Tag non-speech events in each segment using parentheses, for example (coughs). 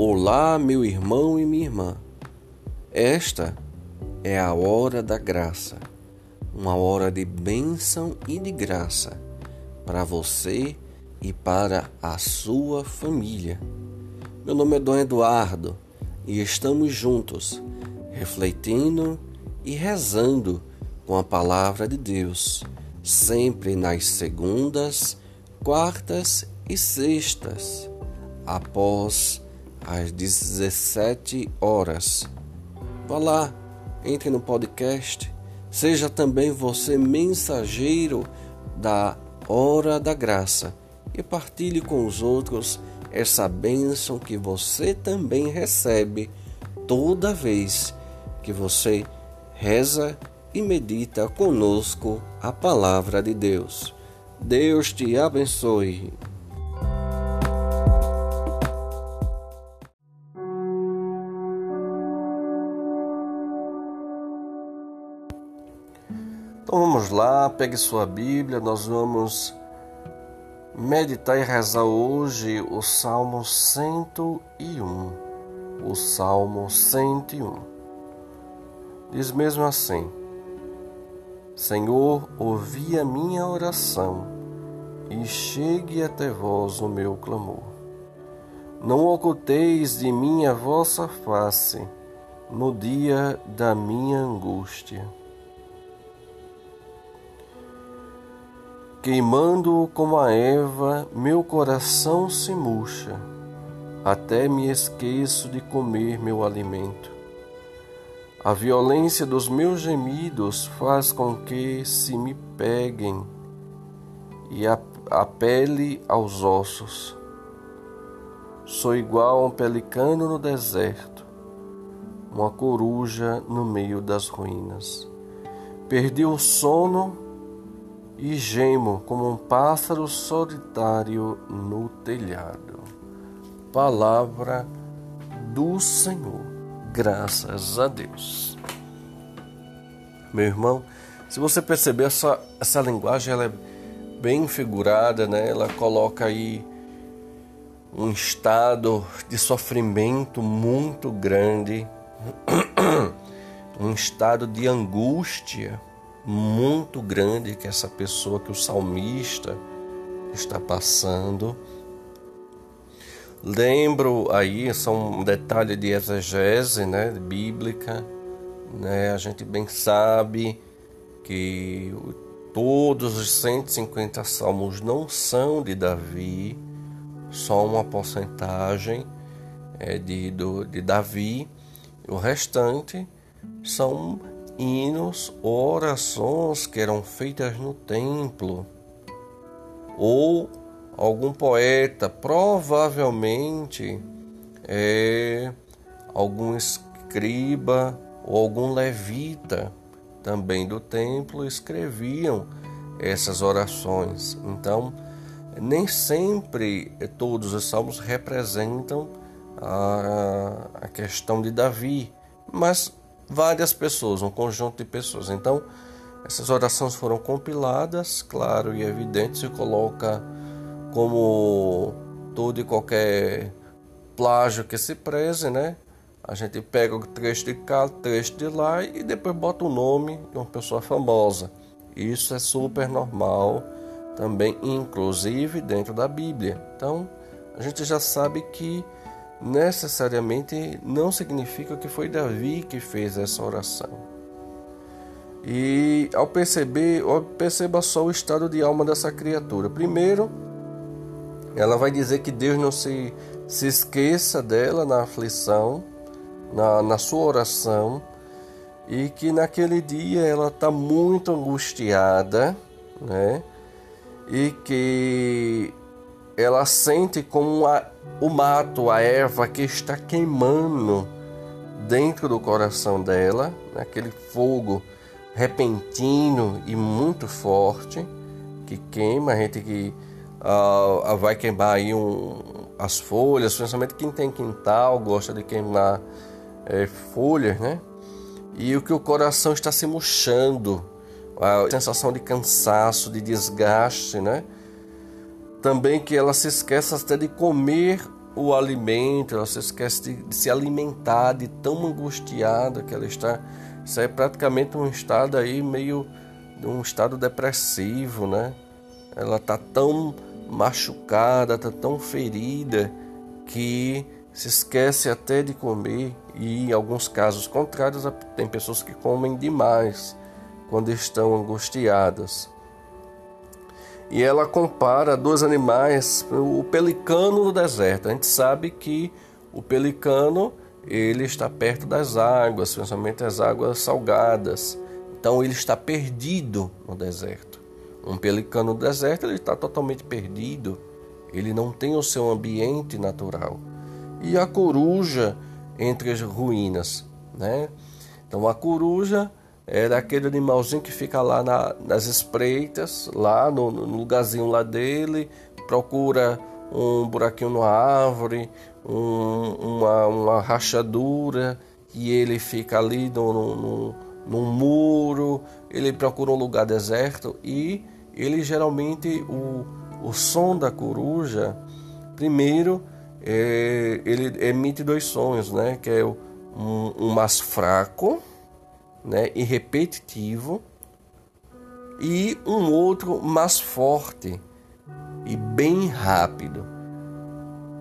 Olá, meu irmão e minha irmã. Esta é a hora da graça, uma hora de bênção e de graça para você e para a sua família. Meu nome é Dom Eduardo e estamos juntos, refletindo e rezando com a palavra de Deus, sempre nas segundas, quartas e sextas, após às 17 horas. Vá lá, entre no podcast, seja também você mensageiro da hora da graça e partilhe com os outros essa bênção que você também recebe toda vez que você reza e medita conosco a palavra de Deus. Deus te abençoe. Então vamos lá, pegue sua Bíblia, nós vamos meditar e rezar hoje o Salmo 101. O Salmo 101. Diz mesmo assim: Senhor, ouvi a minha oração e chegue até vós o meu clamor. Não oculteis de mim a vossa face no dia da minha angústia. Queimando como a Eva, meu coração se murcha, até me esqueço de comer meu alimento. A violência dos meus gemidos faz com que se me peguem e apele aos ossos. Sou igual a um pelicano no deserto, uma coruja no meio das ruínas. Perdi o sono e gemo como um pássaro solitário no telhado. Palavra do Senhor. Graças a Deus. Meu irmão, se você perceber essa, essa linguagem, ela é bem figurada, né? Ela coloca aí um estado de sofrimento muito grande, (clears throat) um estado de angústia muito grande que essa pessoa, que o salmista está passando. Lembro aí, são um detalhe de exegese né, bíblica, né, a gente bem sabe que todos os 150 salmos não são de Davi, só uma porcentagem é de, do, de Davi, o restante são hinos orações que eram feitas no templo, ou algum poeta, provavelmente é, algum escriba ou algum levita também do templo escreviam essas orações. Então, nem sempre todos os salmos representam a, a questão de Davi, mas várias pessoas, um conjunto de pessoas. Então, essas orações foram compiladas, claro e evidente, se coloca como todo e qualquer plágio que se preze, né? A gente pega o trecho de cá, trecho de lá e depois bota o nome de uma pessoa famosa. Isso é super normal também, inclusive dentro da Bíblia. Então, a gente já sabe que necessariamente não significa que foi Davi que fez essa oração. E ao perceber, perceba só o estado de alma dessa criatura. Primeiro, ela vai dizer que Deus não se, se esqueça dela na aflição, na, na sua oração, e que naquele dia ela está muito angustiada, né? E que ela sente como a, o mato, a erva que está queimando dentro do coração dela, aquele fogo repentino e muito forte que queima, a gente que uh, vai queimar aí um, as folhas, principalmente quem tem quintal gosta de queimar é, folhas, né? E o que o coração está se murchando, a sensação de cansaço, de desgaste, né? Também que ela se esqueça até de comer o alimento, ela se esquece de, de se alimentar, de tão angustiada que ela está. Isso é praticamente um estado aí meio um estado depressivo, né? Ela está tão machucada, está tão ferida que se esquece até de comer e em alguns casos contrários tem pessoas que comem demais quando estão angustiadas. E ela compara dois animais, o pelicano no deserto. A gente sabe que o pelicano ele está perto das águas, principalmente as águas salgadas. Então ele está perdido no deserto. Um pelicano no deserto ele está totalmente perdido. Ele não tem o seu ambiente natural. E a coruja entre as ruínas, né? Então a coruja era aquele animalzinho que fica lá na, nas espreitas, lá no, no, lugarzinho lá dele, procura um buraquinho na árvore, um, uma, uma rachadura, e ele fica ali no, no, num muro, ele procura um lugar deserto e ele geralmente, o, o som da coruja, primeiro, é, ele emite dois sons, né? Que é um, um mais fraco, né, e repetitivo, e um outro mais forte e bem rápido.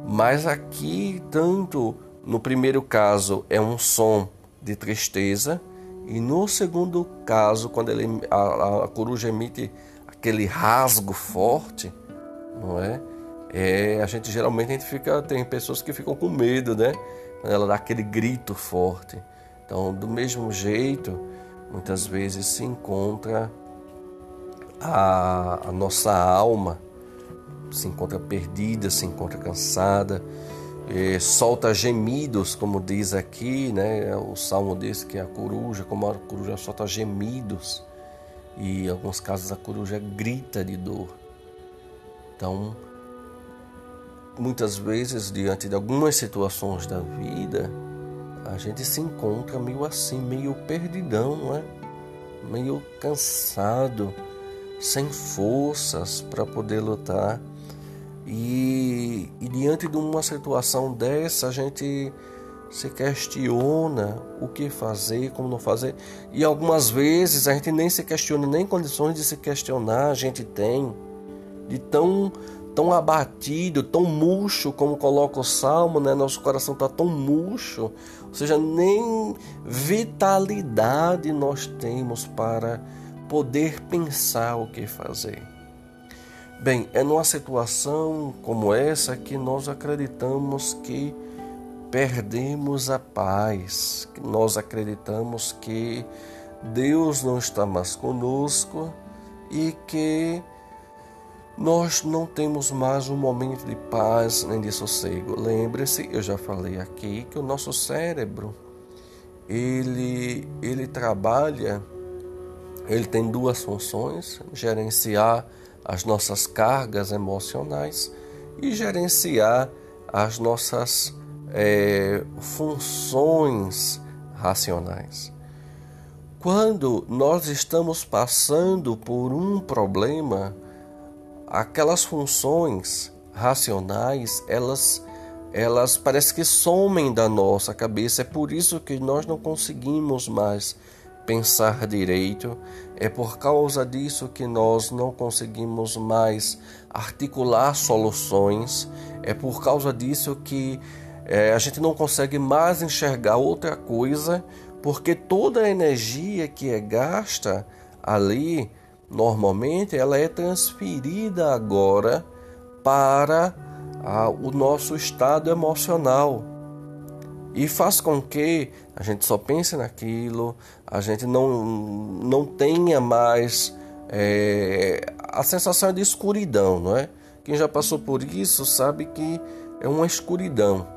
Mas aqui, tanto no primeiro caso é um som de tristeza, e no segundo caso, quando ele, a, a coruja emite aquele rasgo forte, não é? é? A gente geralmente a gente fica, tem pessoas que ficam com medo, né? Ela dá aquele grito forte. Então, do mesmo jeito, muitas vezes se encontra a, a nossa alma, se encontra perdida, se encontra cansada, solta gemidos, como diz aqui, né? O salmo diz que a coruja, como a coruja solta gemidos, e em alguns casos a coruja grita de dor. Então, muitas vezes, diante de algumas situações da vida, a gente se encontra meio assim, meio perdidão, não é? Meio cansado, sem forças para poder lutar. E, e diante de uma situação dessa, a gente se questiona o que fazer, como não fazer. E algumas vezes a gente nem se questiona, nem condições de se questionar a gente tem, de tão tão abatido, tão murcho, como coloca o salmo, né? Nosso coração está tão murcho, ou seja, nem vitalidade nós temos para poder pensar o que fazer. Bem, é numa situação como essa que nós acreditamos que perdemos a paz, que nós acreditamos que Deus não está mais conosco e que nós não temos mais um momento de paz nem de sossego. Lembre-se, eu já falei aqui que o nosso cérebro ele ele trabalha, ele tem duas funções: gerenciar as nossas cargas emocionais e gerenciar as nossas é, funções racionais. Quando nós estamos passando por um problema, aquelas funções racionais, elas elas parece que somem da nossa cabeça. É por isso que nós não conseguimos mais pensar direito. É por causa disso que nós não conseguimos mais articular soluções. É por causa disso que é, a gente não consegue mais enxergar outra coisa, porque toda a energia que é gasta ali normalmente ela é transferida agora para o nosso estado emocional e faz com que a gente só pense naquilo, a gente não, não tenha mais é, a sensação de escuridão, não é? Quem já passou por isso sabe que é uma escuridão.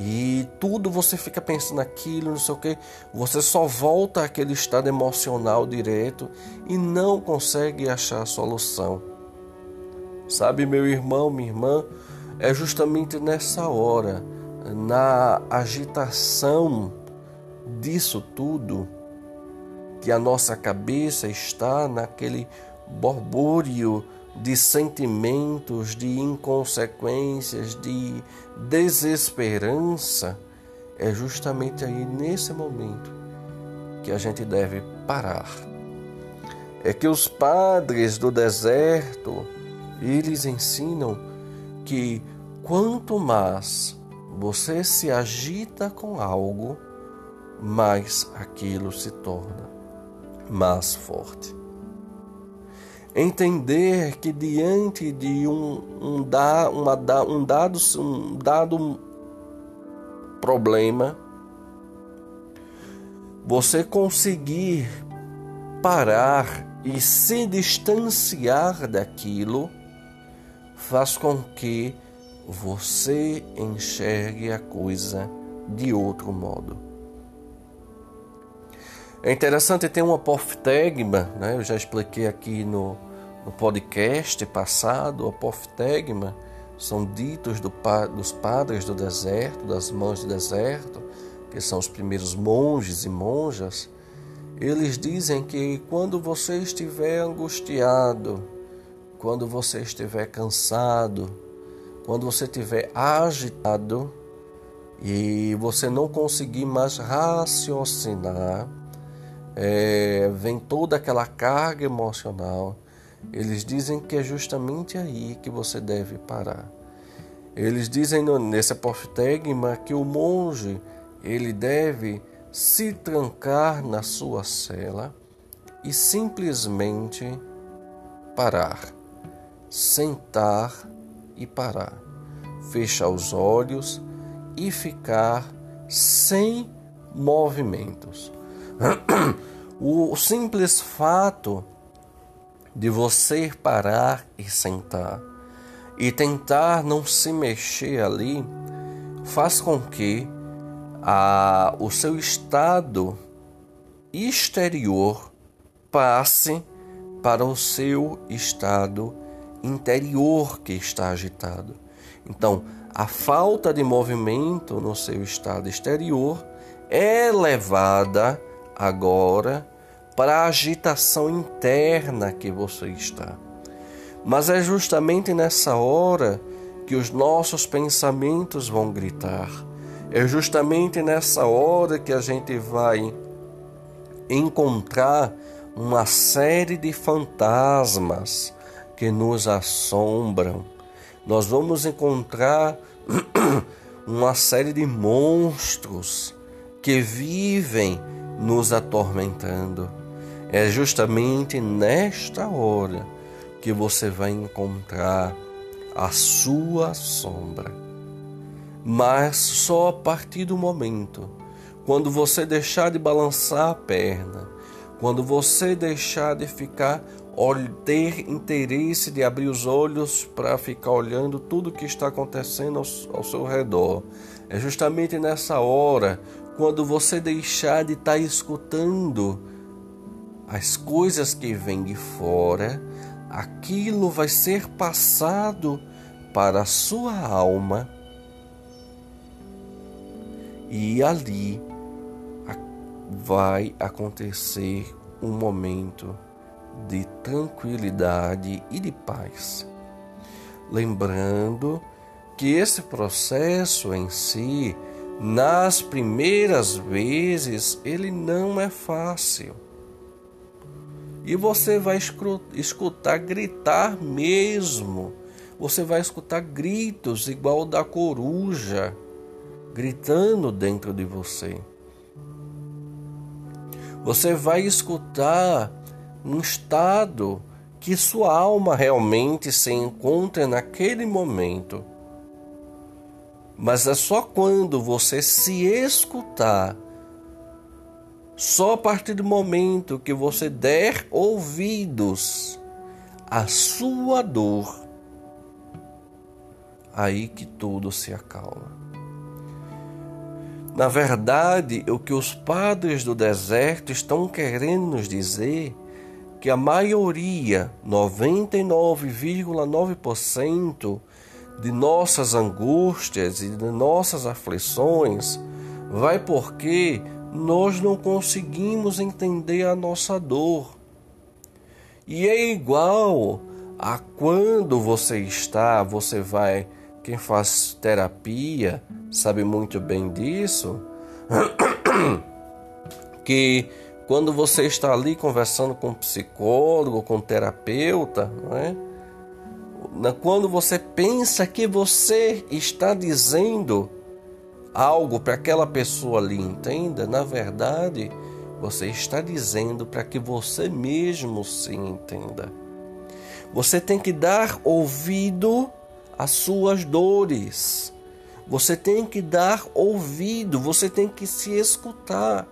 E tudo você fica pensando naquilo, não sei o que, você só volta àquele estado emocional direto e não consegue achar a solução. Sabe, meu irmão, minha irmã, é justamente nessa hora, na agitação disso tudo, que a nossa cabeça está naquele borbúrio de sentimentos, de inconsequências, de desesperança, é justamente aí nesse momento que a gente deve parar. É que os padres do deserto, eles ensinam que quanto mais você se agita com algo, mais aquilo se torna mais forte. Entender que diante de um, um, da, uma, um, dado, um dado problema, você conseguir parar e se distanciar daquilo faz com que você enxergue a coisa de outro modo. É interessante ter um apoftegma, né? eu já expliquei aqui no, no podcast passado, o apoftegma são ditos do, dos padres do deserto, das mães do deserto, que são os primeiros monges e monjas. Eles dizem que quando você estiver angustiado, quando você estiver cansado, quando você estiver agitado e você não conseguir mais raciocinar, é, vem toda aquela carga emocional. Eles dizem que é justamente aí que você deve parar. Eles dizem nesse apoftegma que o monge ele deve se trancar na sua cela e simplesmente parar, sentar e parar, fechar os olhos e ficar sem movimentos. (clears throat) O simples fato de você parar e sentar e tentar não se mexer ali faz com que a, o seu estado exterior passe para o seu estado interior que está agitado. Então, a falta de movimento no seu estado exterior é levada agora para a agitação interna que você está. Mas é justamente nessa hora que os nossos pensamentos vão gritar. É justamente nessa hora que a gente vai encontrar uma série de fantasmas que nos assombram. Nós vamos encontrar (clears throat) uma série de monstros que vivem nos atormentando. É justamente nesta hora que você vai encontrar a sua sombra. Mas só a partir do momento quando você deixar de balançar a perna, quando você deixar de ficar ter interesse de abrir os olhos para ficar olhando tudo o que está acontecendo ao, ao seu redor. É justamente nessa hora quando você deixar de estar tá escutando as coisas que vêm de fora, aquilo vai ser passado para a sua alma e ali vai acontecer um momento de tranquilidade e de paz. Lembrando que esse processo em si nas primeiras vezes, ele não é fácil. E você vai escutar gritar mesmo. Você vai escutar gritos igual da coruja gritando dentro de você. Você vai escutar um estado que sua alma realmente se encontra naquele momento mas é só quando você se escutar, só a partir do momento que você der ouvidos à sua dor, aí que tudo se acalma. Na verdade, o que os padres do deserto estão querendo nos dizer que a maioria, 99,9%, de nossas angústias e de nossas aflições vai porque nós não conseguimos entender a nossa dor. E é igual a quando você está, você vai. Quem faz terapia sabe muito bem disso. (coughs) Que quando você está ali conversando com um psicólogo, com um terapeuta, não é? quando você pensa que você está dizendo algo para aquela pessoa ali entenda, na verdade, você está dizendo para que você mesmo se entenda. Você tem que dar ouvido às suas dores. Você tem que dar ouvido, você tem que se escutar.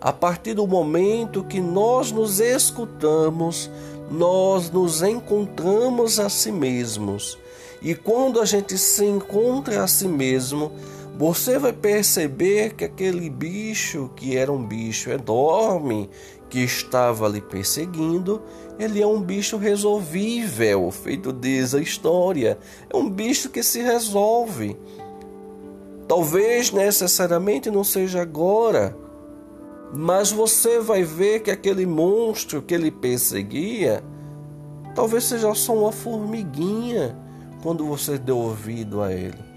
A partir do momento que nós nos escutamos, nós nos encontramos a si mesmos. E quando a gente se encontra a si mesmo, você vai perceber que aquele bicho, que era um bicho enorme, que estava lhe perseguindo, ele é um bicho resolvível, feito diz a história. É um bicho que se resolve. Talvez necessariamente não seja agora, mas você vai ver que aquele monstro que ele perseguia, talvez seja só uma formiguinha quando você deu ouvido a ele.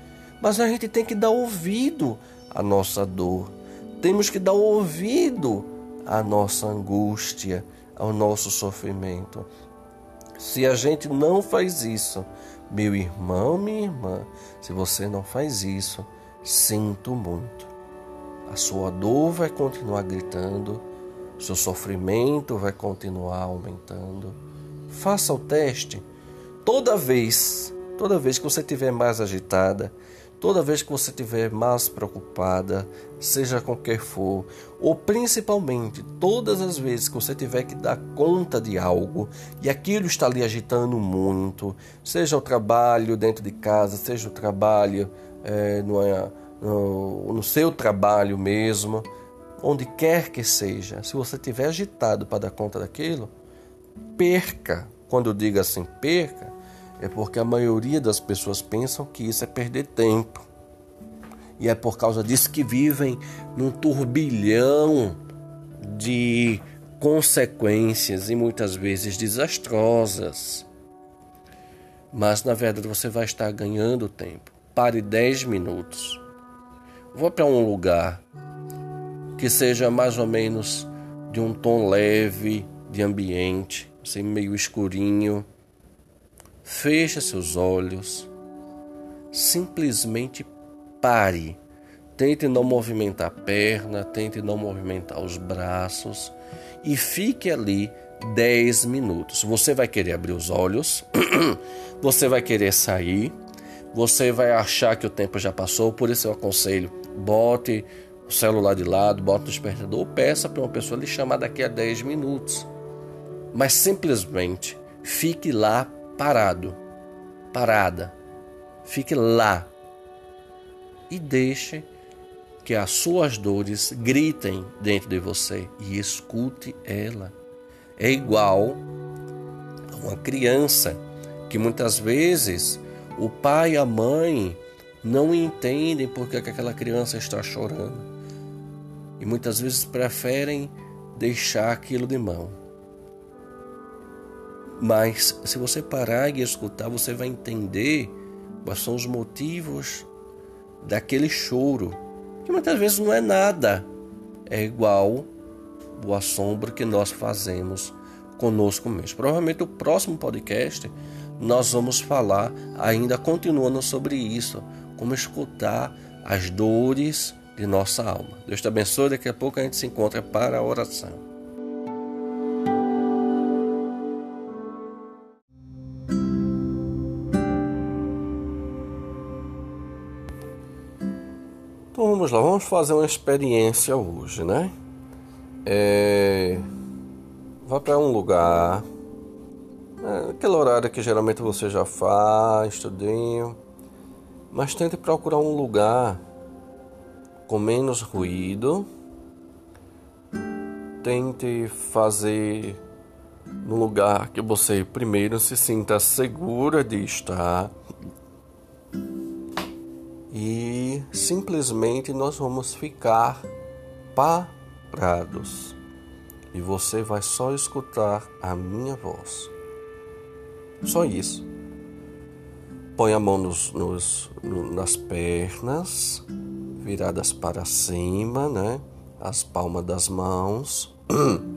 Mas a gente tem que dar ouvido à nossa dor. Temos que dar ouvido à nossa angústia, ao nosso sofrimento. Se a gente não faz isso, meu irmão, minha irmã, se você não faz isso, sinto muito. A sua dor vai continuar gritando, seu sofrimento vai continuar aumentando. Faça o teste. Toda vez, toda vez que você estiver mais agitada, Toda vez que você estiver mais preocupada, seja com que for, ou principalmente todas as vezes que você tiver que dar conta de algo e aquilo está lhe agitando muito, seja o trabalho dentro de casa, seja o trabalho é, no, no, no seu trabalho mesmo, onde quer que seja, se você estiver agitado para dar conta daquilo, perca. Quando eu digo assim, perca, é porque a maioria das pessoas pensam que isso é perder tempo. E é por causa disso que vivem num turbilhão de consequências e muitas vezes desastrosas. Mas na verdade você vai estar ganhando tempo. Pare 10 minutos. Vá para um lugar que seja mais ou menos de um tom leve de ambiente, assim meio escurinho Feche seus olhos. Simplesmente pare. Tente não movimentar a perna, tente não movimentar os braços e fique ali 10 minutos. Você vai querer abrir os olhos, (clears throat) você vai querer sair, você vai achar que o tempo já passou, por isso eu aconselho, bote o celular de lado, bote o despertador, peça para uma pessoa lhe chamar daqui a 10 minutos. Mas simplesmente fique lá parado, parada. Fique lá e deixe que as suas dores gritem dentro de você e escute ela. É igual a uma criança que muitas vezes o pai e a mãe não entendem porque aquela criança está chorando e muitas vezes preferem deixar aquilo de mão. Mas se você parar e escutar, você vai entender quais são os motivos daquele choro, que muitas vezes não é nada, é igual o assombro que nós fazemos conosco mesmo. Provavelmente o próximo podcast nós vamos falar ainda continuando sobre isso, como escutar as dores de nossa alma. Deus te abençoe, daqui a pouco a gente se encontra para a oração. Vamos lá, vamos fazer uma experiência hoje, né? É... Vá para um lugar, é, aquele horário que geralmente você já faz, estudinho, mas tente procurar um lugar com menos ruído. Tente fazer no lugar que você primeiro se sinta segura de estar e simplesmente nós vamos ficar parados e você vai só escutar a minha voz. Só isso. Põe a mão nos, nos, nas pernas, viradas para cima, né? As palmas das mãos. (clears throat)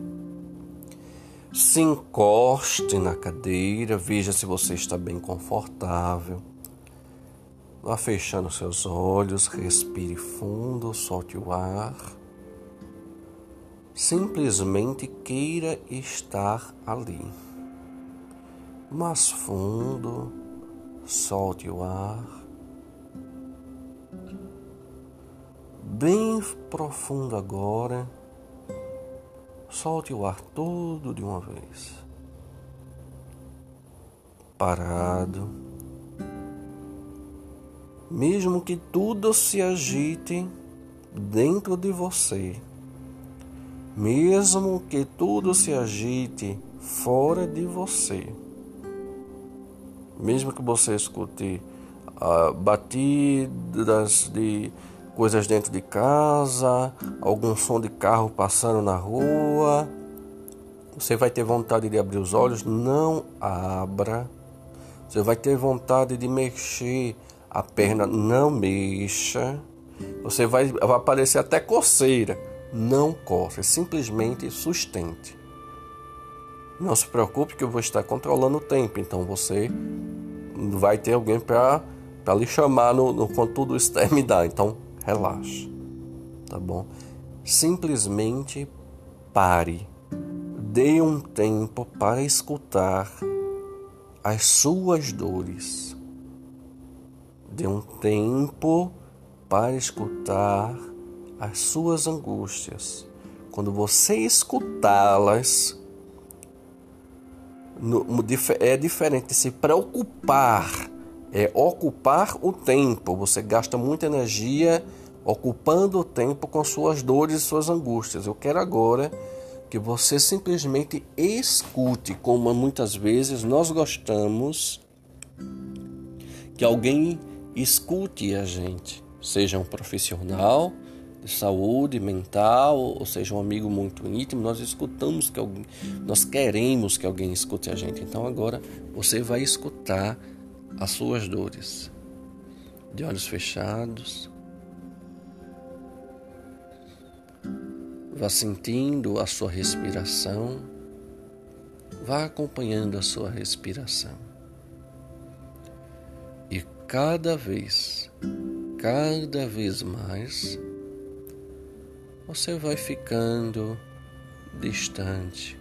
Se encoste na cadeira, veja se você está bem confortável. Vá fechando seus olhos, respire fundo, solte o ar. Simplesmente queira estar ali. Mais fundo, solte o ar. Bem profundo agora. Solte o ar todo de uma vez. Parado. Mesmo que tudo se agite dentro de você, mesmo que tudo se agite fora de você, mesmo que você escute uh, batidas de coisas dentro de casa, algum som de carro passando na rua. Você vai ter vontade de abrir os olhos, não abra. Você vai ter vontade de mexer a perna, não mexa. Você vai, vai aparecer até coceira, não coce, simplesmente sustente. Não se preocupe que eu vou estar controlando o tempo, então você vai ter alguém para lhe chamar no, no, quando tudo isso (laughs) terminar. Então relaxe, tá bom? Simplesmente pare, dê um tempo para escutar as suas dores, dê um tempo para escutar as suas angústias. Quando você escutá-las, é diferente se preocupar é ocupar o tempo. Você gasta muita energia ocupando o tempo com suas dores e suas angústias. Eu quero agora que você simplesmente escute, como muitas vezes nós gostamos que alguém escute a gente, seja um profissional de saúde mental, ou seja um amigo muito íntimo, nós escutamos que alguém, nós queremos que alguém escute a gente. Então agora você vai escutar as suas dores. De olhos fechados, vá sentindo a sua respiração, vá acompanhando a sua respiração. Cada vez, cada vez mais, você vai ficando distante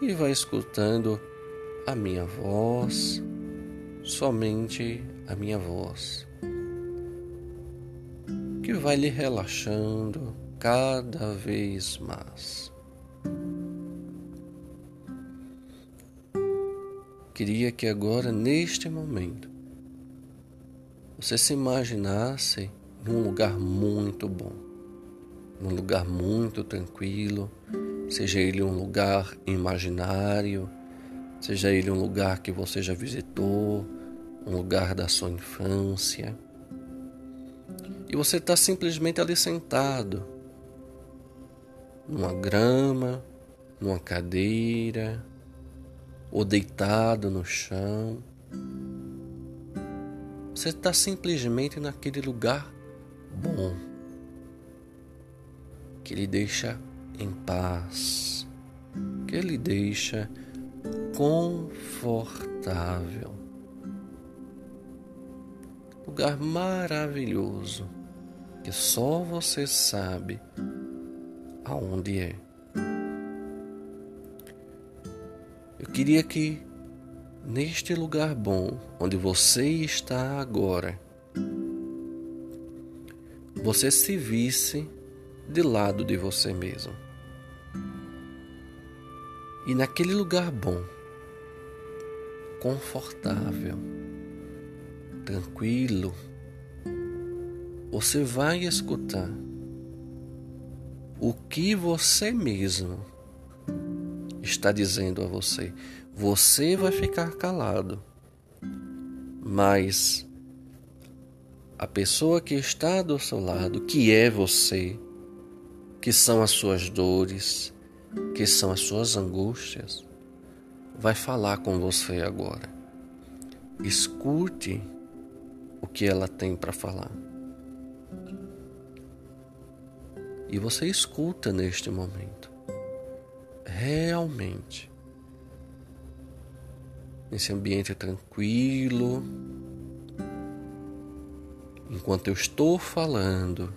e vai escutando a minha voz somente a minha voz, que vai lhe relaxando cada vez mais. Queria que agora, neste momento, você se imaginasse num lugar muito bom, num lugar muito tranquilo, seja ele um lugar imaginário, seja ele um lugar que você já visitou, um lugar da sua infância. E você está simplesmente ali sentado, numa grama, numa cadeira, ou deitado no chão. Você está simplesmente naquele lugar bom, que lhe deixa em paz, que lhe deixa confortável lugar maravilhoso que só você sabe aonde é. Eu queria que neste lugar bom onde você está agora, você se visse de lado de você mesmo. E naquele lugar bom, confortável, tranquilo, você vai escutar o que você mesmo está dizendo a você. Você vai ficar calado, mas a pessoa que está do seu lado, que é você, que são as suas dores, que são as suas angústias, vai falar com você agora. Escute o que ela tem para falar. E você escuta neste momento. Realmente. Nesse ambiente tranquilo. Enquanto eu estou falando,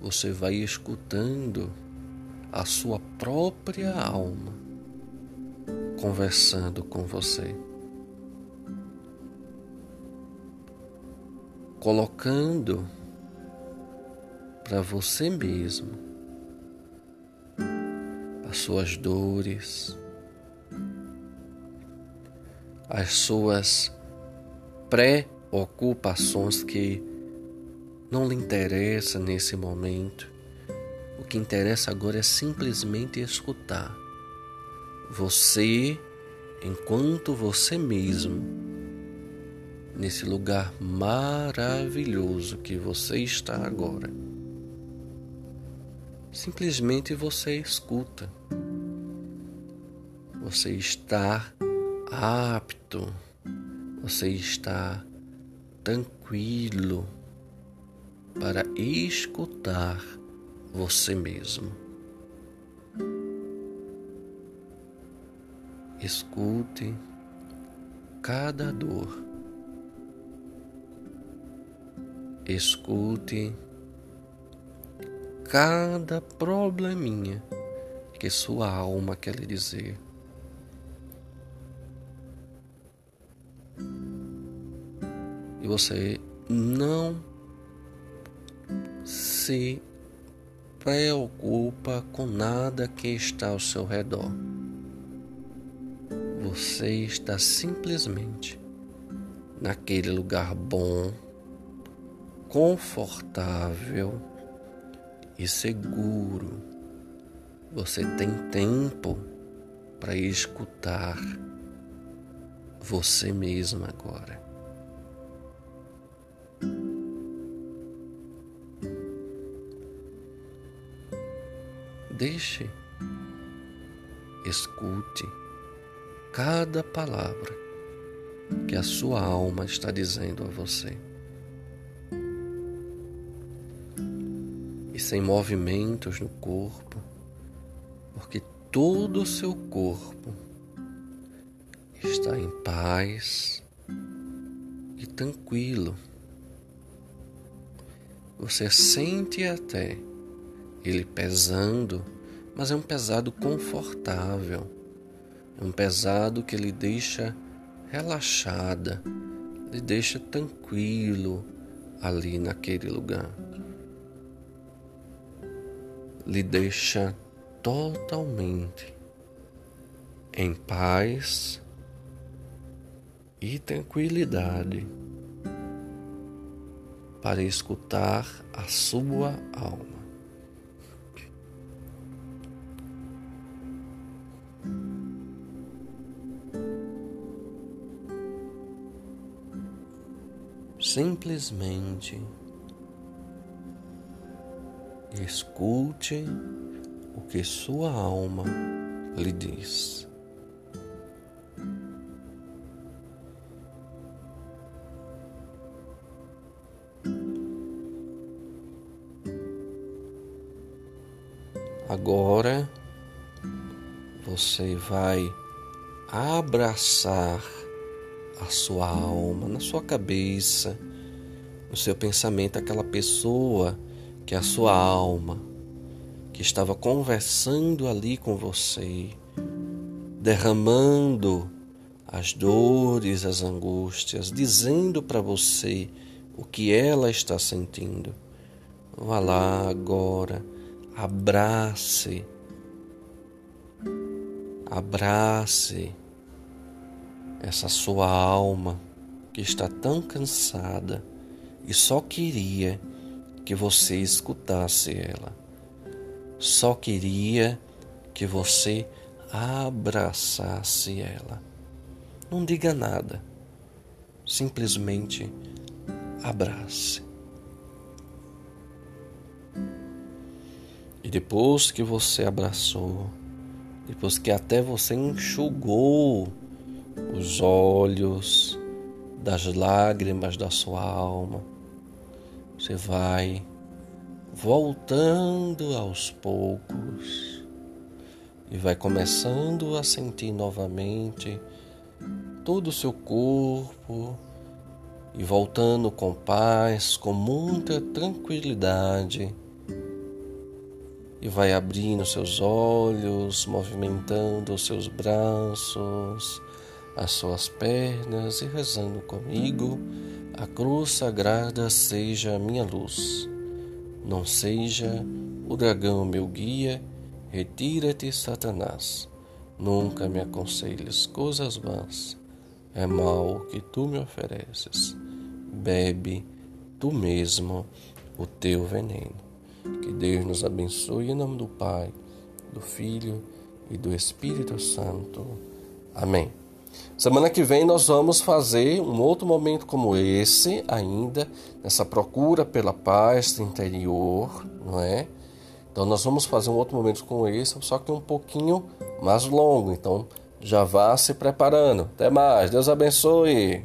você vai escutando a sua própria alma conversando com você. Colocando para você mesmo as suas dores, as suas preocupações que não lhe interessam nesse momento. O que interessa agora é simplesmente escutar. Você, enquanto você mesmo, nesse lugar maravilhoso que você está agora. Simplesmente você escuta. Você está apto, você está tranquilo para escutar você mesmo. Escute cada dor. Escute cada probleminha que sua alma quer lhe dizer. E você não se preocupa com nada que está ao seu redor. Você está simplesmente naquele lugar bom, confortável e seguro. Você tem tempo para escutar você mesmo agora. Deixe, escute cada palavra que a sua alma está dizendo a você. Sem movimentos no corpo, porque todo o seu corpo está em paz e tranquilo. Você sente até ele pesando, mas é um pesado confortável. É um pesado que lhe deixa relaxada, lhe deixa tranquilo ali naquele lugar lhe deixa totalmente em paz e tranquilidade para escutar a sua alma. Simplesmente Escute o que sua alma lhe diz. Agora você vai abraçar a sua alma na sua cabeça, no seu pensamento, aquela pessoa que a sua alma, que estava conversando ali com você, derramando as dores, as angústias, dizendo para você o que ela está sentindo. Vá lá agora, abrace, abrace essa sua alma que está tão cansada e só queria que você escutasse ela. Só queria que você abraçasse ela. Não diga nada, simplesmente abrace. E depois que você abraçou, depois que até você enxugou os olhos das lágrimas da sua alma, você vai voltando aos poucos e vai começando a sentir novamente todo o seu corpo e voltando com paz, com muita tranquilidade. E vai abrindo seus olhos, movimentando os seus braços, as suas pernas e rezando comigo. A cruz sagrada seja a minha luz, não seja o dragão meu guia. Retira-te, Satanás. Nunca me aconselhes coisas vãs. É mal que tu me ofereces. Bebe tu mesmo o teu veneno. Que Deus nos abençoe em nome do Pai, do Filho e do Espírito Santo. Amém. Semana que vem nós vamos fazer um outro momento como esse, ainda nessa procura pela paz interior, não é? Então nós vamos fazer um outro momento como esse, só que um pouquinho mais longo. Então já vá se preparando. Até mais. Deus abençoe.